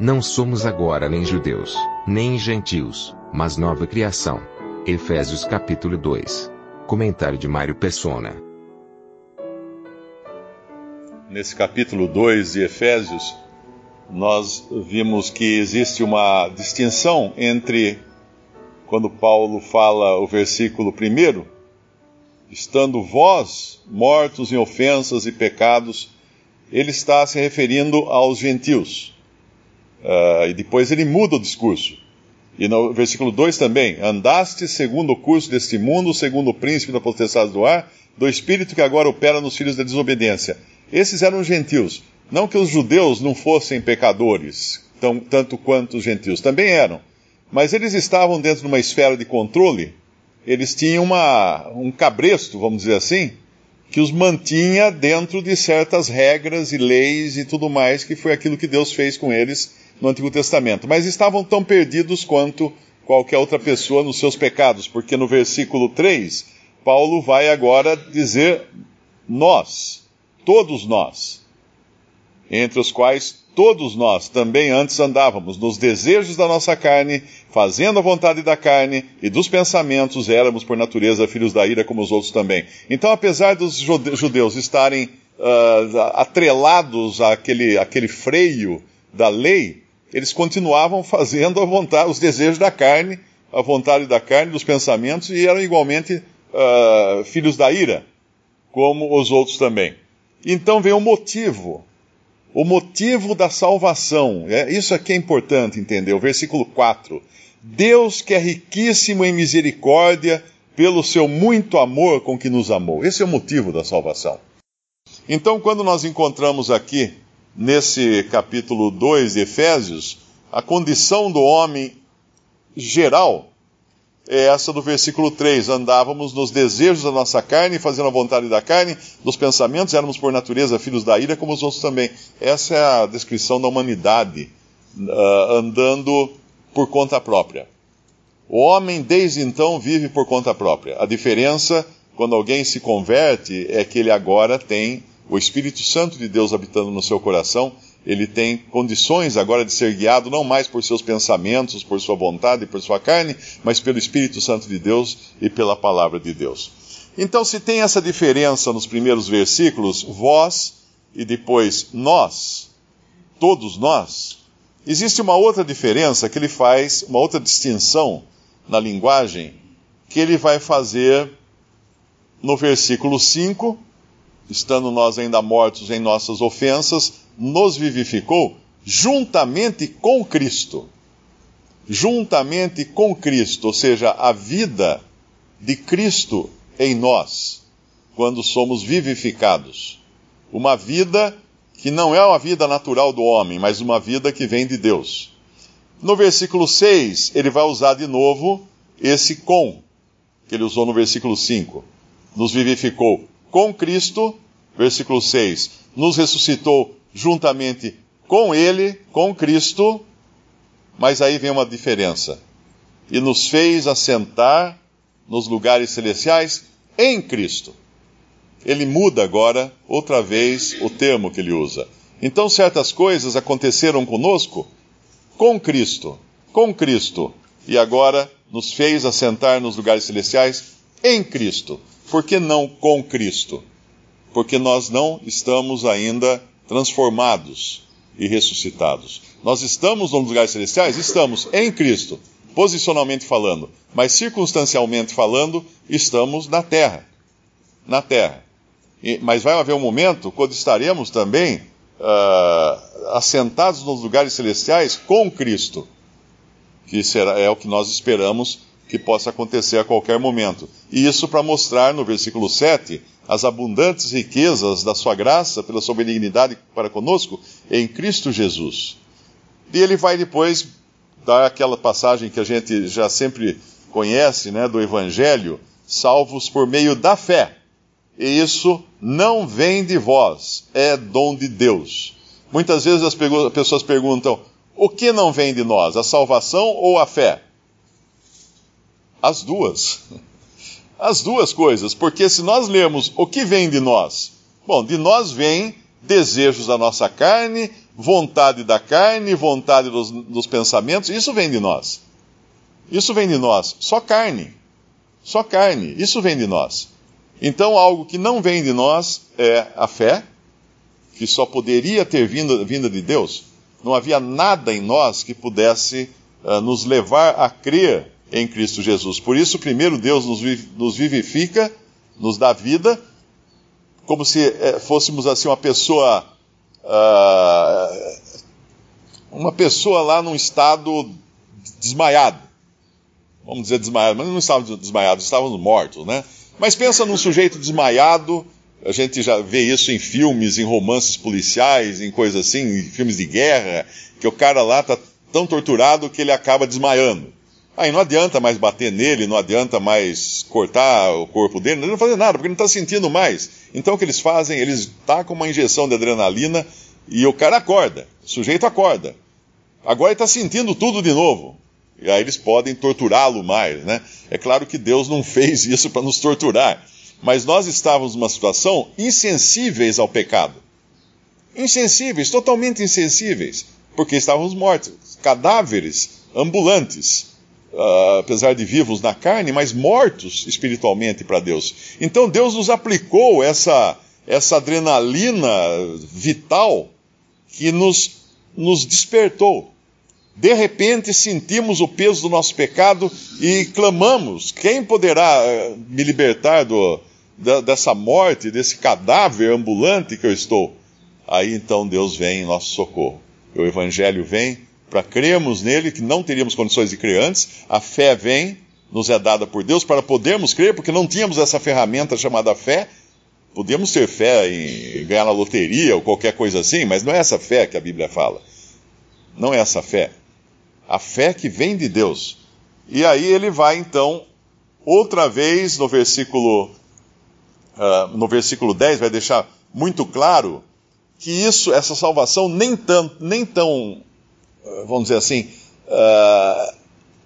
Não somos agora nem judeus, nem gentios, mas nova criação. Efésios capítulo 2. Comentário de Mário Persona. Nesse capítulo 2 de Efésios, nós vimos que existe uma distinção entre quando Paulo fala o versículo 1, estando vós mortos em ofensas e pecados, ele está se referindo aos gentios. Uh, e depois ele muda o discurso. E no versículo 2 também: Andaste segundo o curso deste mundo, segundo o príncipe da potestade do ar, do espírito que agora opera nos filhos da desobediência. Esses eram os gentios. Não que os judeus não fossem pecadores, tão, tanto quanto os gentios, também eram. Mas eles estavam dentro de uma esfera de controle, eles tinham uma, um cabresto, vamos dizer assim, que os mantinha dentro de certas regras e leis e tudo mais, que foi aquilo que Deus fez com eles no Antigo Testamento. Mas estavam tão perdidos quanto qualquer outra pessoa nos seus pecados, porque no versículo 3, Paulo vai agora dizer nós, todos nós, entre os quais todos nós também antes andávamos nos desejos da nossa carne, fazendo a vontade da carne e dos pensamentos, éramos por natureza filhos da ira como os outros também. Então, apesar dos judeus estarem uh, atrelados àquele, àquele freio da lei, eles continuavam fazendo a vontade, os desejos da carne, a vontade da carne, dos pensamentos, e eram igualmente uh, filhos da ira, como os outros também. Então vem o motivo o motivo da salvação. É, isso aqui é importante entender. O versículo 4. Deus que é riquíssimo em misericórdia, pelo seu muito amor com que nos amou. Esse é o motivo da salvação. Então, quando nós encontramos aqui, nesse capítulo 2 de Efésios, a condição do homem geral é essa do versículo 3. Andávamos nos desejos da nossa carne, fazendo a vontade da carne, dos pensamentos, éramos por natureza filhos da ira, como os outros também. Essa é a descrição da humanidade uh, andando por conta própria. O homem, desde então, vive por conta própria. A diferença, quando alguém se converte, é que ele agora tem o Espírito Santo de Deus habitando no seu coração ele tem condições agora de ser guiado não mais por seus pensamentos, por sua vontade, por sua carne, mas pelo Espírito Santo de Deus e pela palavra de Deus. Então, se tem essa diferença nos primeiros versículos, vós e depois nós, todos nós, existe uma outra diferença que ele faz, uma outra distinção na linguagem, que ele vai fazer no versículo 5, estando nós ainda mortos em nossas ofensas, nos vivificou juntamente com Cristo. Juntamente com Cristo, ou seja, a vida de Cristo em nós, quando somos vivificados. Uma vida que não é uma vida natural do homem, mas uma vida que vem de Deus. No versículo 6, ele vai usar de novo esse com, que ele usou no versículo 5. Nos vivificou com Cristo, versículo 6. Nos ressuscitou juntamente com Ele, com Cristo, mas aí vem uma diferença. E nos fez assentar nos lugares celestiais em Cristo. Ele muda agora, outra vez, o termo que ele usa. Então, certas coisas aconteceram conosco com Cristo, com Cristo, e agora nos fez assentar nos lugares celestiais em Cristo. Por que não com Cristo? Porque nós não estamos ainda transformados e ressuscitados. Nós estamos nos lugares celestiais? Estamos em Cristo, posicionalmente falando, mas circunstancialmente falando, estamos na terra. Na terra. E, mas vai haver um momento quando estaremos também uh, assentados nos lugares celestiais com Cristo, que será, é o que nós esperamos que possa acontecer a qualquer momento. E isso para mostrar no versículo 7 as abundantes riquezas da sua graça pela sua benignidade para conosco em Cristo Jesus. E ele vai depois dar aquela passagem que a gente já sempre conhece, né, do evangelho, salvos por meio da fé. E isso não vem de vós, é dom de Deus. Muitas vezes as pessoas perguntam: o que não vem de nós, a salvação ou a fé? As duas. As duas coisas, porque se nós lermos o que vem de nós, bom, de nós vem desejos da nossa carne, vontade da carne, vontade dos, dos pensamentos, isso vem de nós. Isso vem de nós, só carne. Só carne, isso vem de nós. Então, algo que não vem de nós é a fé, que só poderia ter vindo, vindo de Deus. Não havia nada em nós que pudesse uh, nos levar a crer em Cristo Jesus. Por isso, primeiro Deus nos, vivifica, nos dá vida, como se uh, fôssemos assim uma pessoa. Uh, uma pessoa lá num estado desmaiado. Vamos dizer desmaiado, mas não estávamos desmaiados, estávamos mortos, né? Mas pensa num sujeito desmaiado, a gente já vê isso em filmes, em romances policiais, em coisas assim, em filmes de guerra, que o cara lá está tão torturado que ele acaba desmaiando. Aí não adianta mais bater nele, não adianta mais cortar o corpo dele, não adianta fazer nada, porque não está sentindo mais. Então o que eles fazem? Eles tacam uma injeção de adrenalina e o cara acorda, o sujeito acorda. Agora ele está sentindo tudo de novo. E aí eles podem torturá-lo mais, né? É claro que Deus não fez isso para nos torturar, mas nós estávamos numa situação insensíveis ao pecado. Insensíveis, totalmente insensíveis, porque estávamos mortos, cadáveres ambulantes, uh, apesar de vivos na carne, mas mortos espiritualmente para Deus. Então Deus nos aplicou essa, essa adrenalina vital que nos, nos despertou de repente sentimos o peso do nosso pecado e clamamos: quem poderá eh, me libertar do, da, dessa morte, desse cadáver ambulante que eu estou? Aí então Deus vem em nosso socorro. O Evangelho vem para crermos nele, que não teríamos condições de crer antes. A fé vem, nos é dada por Deus para podermos crer, porque não tínhamos essa ferramenta chamada fé. Podíamos ter fé em ganhar na loteria ou qualquer coisa assim, mas não é essa fé que a Bíblia fala. Não é essa fé a fé que vem de Deus. E aí ele vai então, outra vez no versículo, uh, no versículo 10, vai deixar muito claro que isso, essa salvação, nem tão, nem tão vamos dizer assim, uh,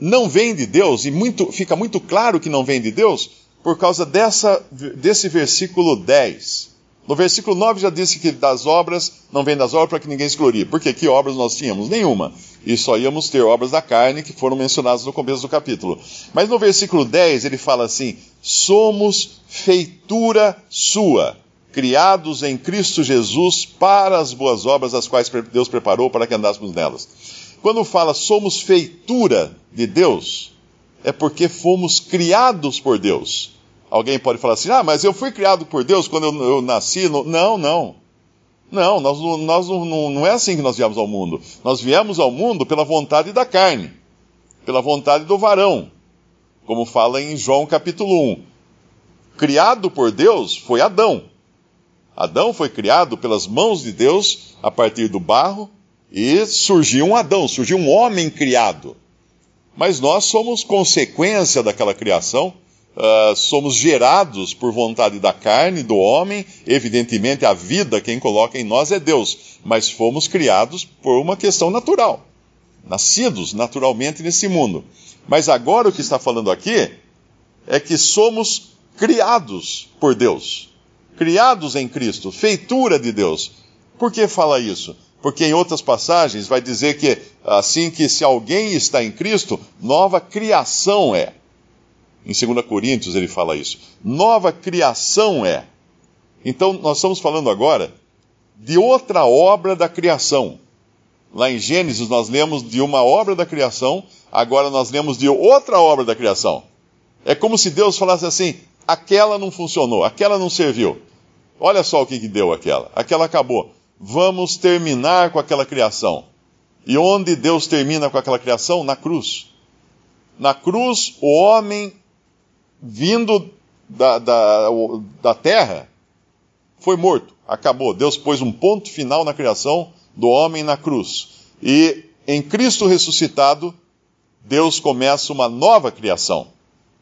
não vem de Deus, e muito, fica muito claro que não vem de Deus, por causa dessa, desse versículo 10. No versículo 9 já disse que das obras não vem das obras para que ninguém se glorie. Porque que obras nós tínhamos? Nenhuma. E só íamos ter obras da carne que foram mencionadas no começo do capítulo. Mas no versículo 10 ele fala assim: somos feitura sua, criados em Cristo Jesus para as boas obras as quais Deus preparou para que andássemos nelas. Quando fala somos feitura de Deus, é porque fomos criados por Deus. Alguém pode falar assim: ah, mas eu fui criado por Deus quando eu, eu nasci. No... Não, não. Não, nós, nós não, não é assim que nós viemos ao mundo. Nós viemos ao mundo pela vontade da carne, pela vontade do varão, como fala em João capítulo 1. Criado por Deus foi Adão. Adão foi criado pelas mãos de Deus a partir do barro e surgiu um Adão, surgiu um homem criado. Mas nós somos consequência daquela criação Uh, somos gerados por vontade da carne, do homem, evidentemente a vida quem coloca em nós é Deus, mas fomos criados por uma questão natural, nascidos naturalmente nesse mundo. Mas agora o que está falando aqui é que somos criados por Deus, criados em Cristo, feitura de Deus. Por que fala isso? Porque em outras passagens vai dizer que assim que se alguém está em Cristo, nova criação é. Em 2 Coríntios ele fala isso. Nova criação é. Então nós estamos falando agora de outra obra da criação. Lá em Gênesis nós lemos de uma obra da criação, agora nós lemos de outra obra da criação. É como se Deus falasse assim: aquela não funcionou, aquela não serviu. Olha só o que, que deu aquela. Aquela acabou. Vamos terminar com aquela criação. E onde Deus termina com aquela criação? Na cruz. Na cruz, o homem vindo da, da, da terra foi morto, acabou. Deus pôs um ponto final na criação do homem na cruz. E em Cristo ressuscitado, Deus começa uma nova criação.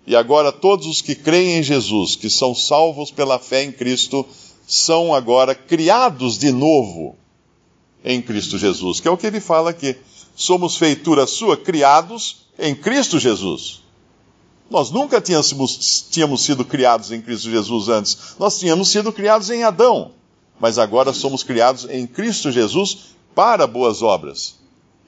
E agora todos os que creem em Jesus, que são salvos pela fé em Cristo, são agora criados de novo em Cristo Jesus, que é o que ele fala aqui. Somos feitura sua, criados em Cristo Jesus. Nós nunca tínhamos, tínhamos sido criados em Cristo Jesus antes. Nós tínhamos sido criados em Adão. Mas agora somos criados em Cristo Jesus para boas obras.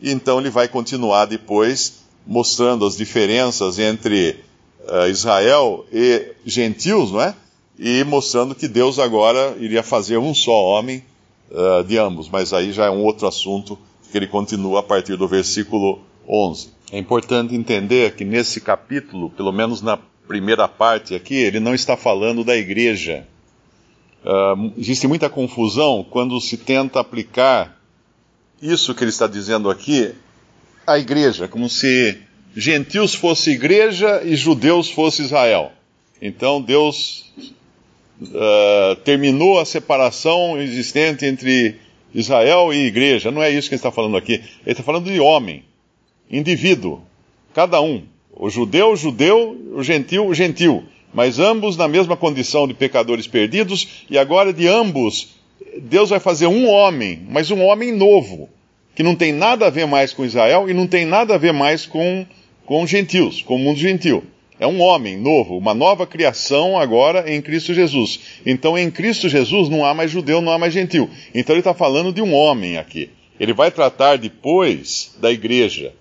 E então ele vai continuar depois mostrando as diferenças entre uh, Israel e gentios, não é? E mostrando que Deus agora iria fazer um só homem uh, de ambos. Mas aí já é um outro assunto que ele continua a partir do versículo 11. É importante entender que nesse capítulo, pelo menos na primeira parte aqui, ele não está falando da igreja. Uh, existe muita confusão quando se tenta aplicar isso que ele está dizendo aqui à igreja, como se gentios fosse igreja e judeus fosse Israel. Então Deus uh, terminou a separação existente entre Israel e igreja. Não é isso que ele está falando aqui. Ele está falando de homem, indivíduo, cada um. O judeu, o judeu, o gentil, o gentil. Mas ambos na mesma condição de pecadores perdidos, e agora de ambos Deus vai fazer um homem, mas um homem novo, que não tem nada a ver mais com Israel e não tem nada a ver mais com, com gentios, com o mundo gentil. É um homem novo, uma nova criação agora em Cristo Jesus. Então, em Cristo Jesus não há mais judeu, não há mais gentil. Então, ele está falando de um homem aqui. Ele vai tratar depois da igreja,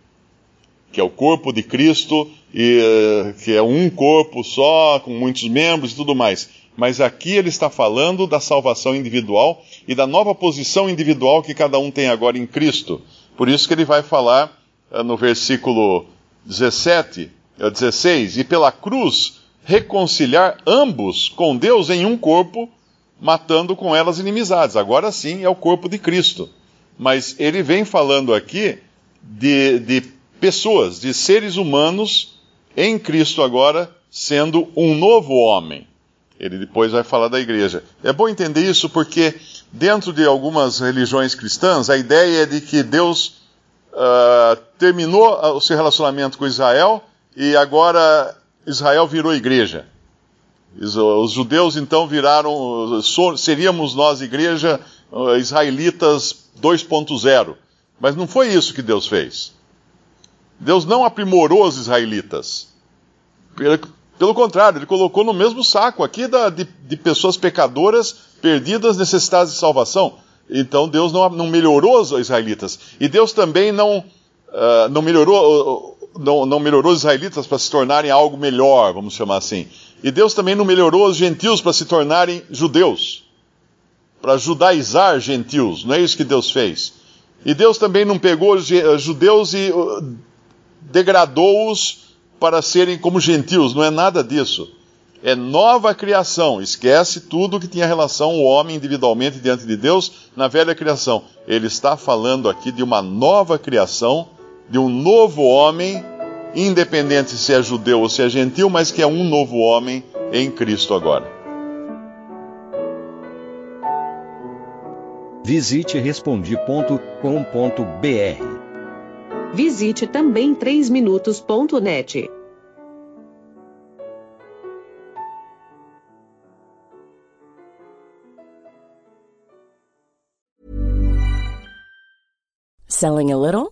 que é o corpo de Cristo, e, eh, que é um corpo só, com muitos membros e tudo mais mas aqui ele está falando da salvação individual e da nova posição individual que cada um tem agora em Cristo. Por isso que ele vai falar eh, no versículo 17, 16, eh, e pela cruz reconciliar ambos com Deus em um corpo, matando com elas inimizades. Agora sim é o corpo de Cristo. Mas ele vem falando aqui de, de pessoas, de seres humanos em Cristo agora, sendo um novo homem. Ele depois vai falar da igreja. É bom entender isso porque, dentro de algumas religiões cristãs, a ideia é de que Deus uh, terminou o seu relacionamento com Israel e agora Israel virou igreja. Os judeus então viraram, seríamos nós igreja uh, israelitas 2.0. Mas não foi isso que Deus fez. Deus não aprimorou os israelitas. Pelo contrário, ele colocou no mesmo saco aqui da, de, de, pessoas pecadoras, perdidas, necessitadas de salvação. Então Deus não, não melhorou os israelitas. E Deus também não, uh, não, melhorou, não, não melhorou os israelitas para se tornarem algo melhor, vamos chamar assim. E Deus também não melhorou os gentios para se tornarem judeus. Para judaizar gentios. Não é isso que Deus fez. E Deus também não pegou os judeus e uh, degradou-os para serem como gentios, não é nada disso. É nova criação. Esquece tudo que tinha relação o homem individualmente diante de Deus na velha criação. Ele está falando aqui de uma nova criação, de um novo homem, independente se é judeu ou se é gentil, mas que é um novo homem em Cristo agora. Visite respondi.com.br Visite também 3minutos.net. Selling a little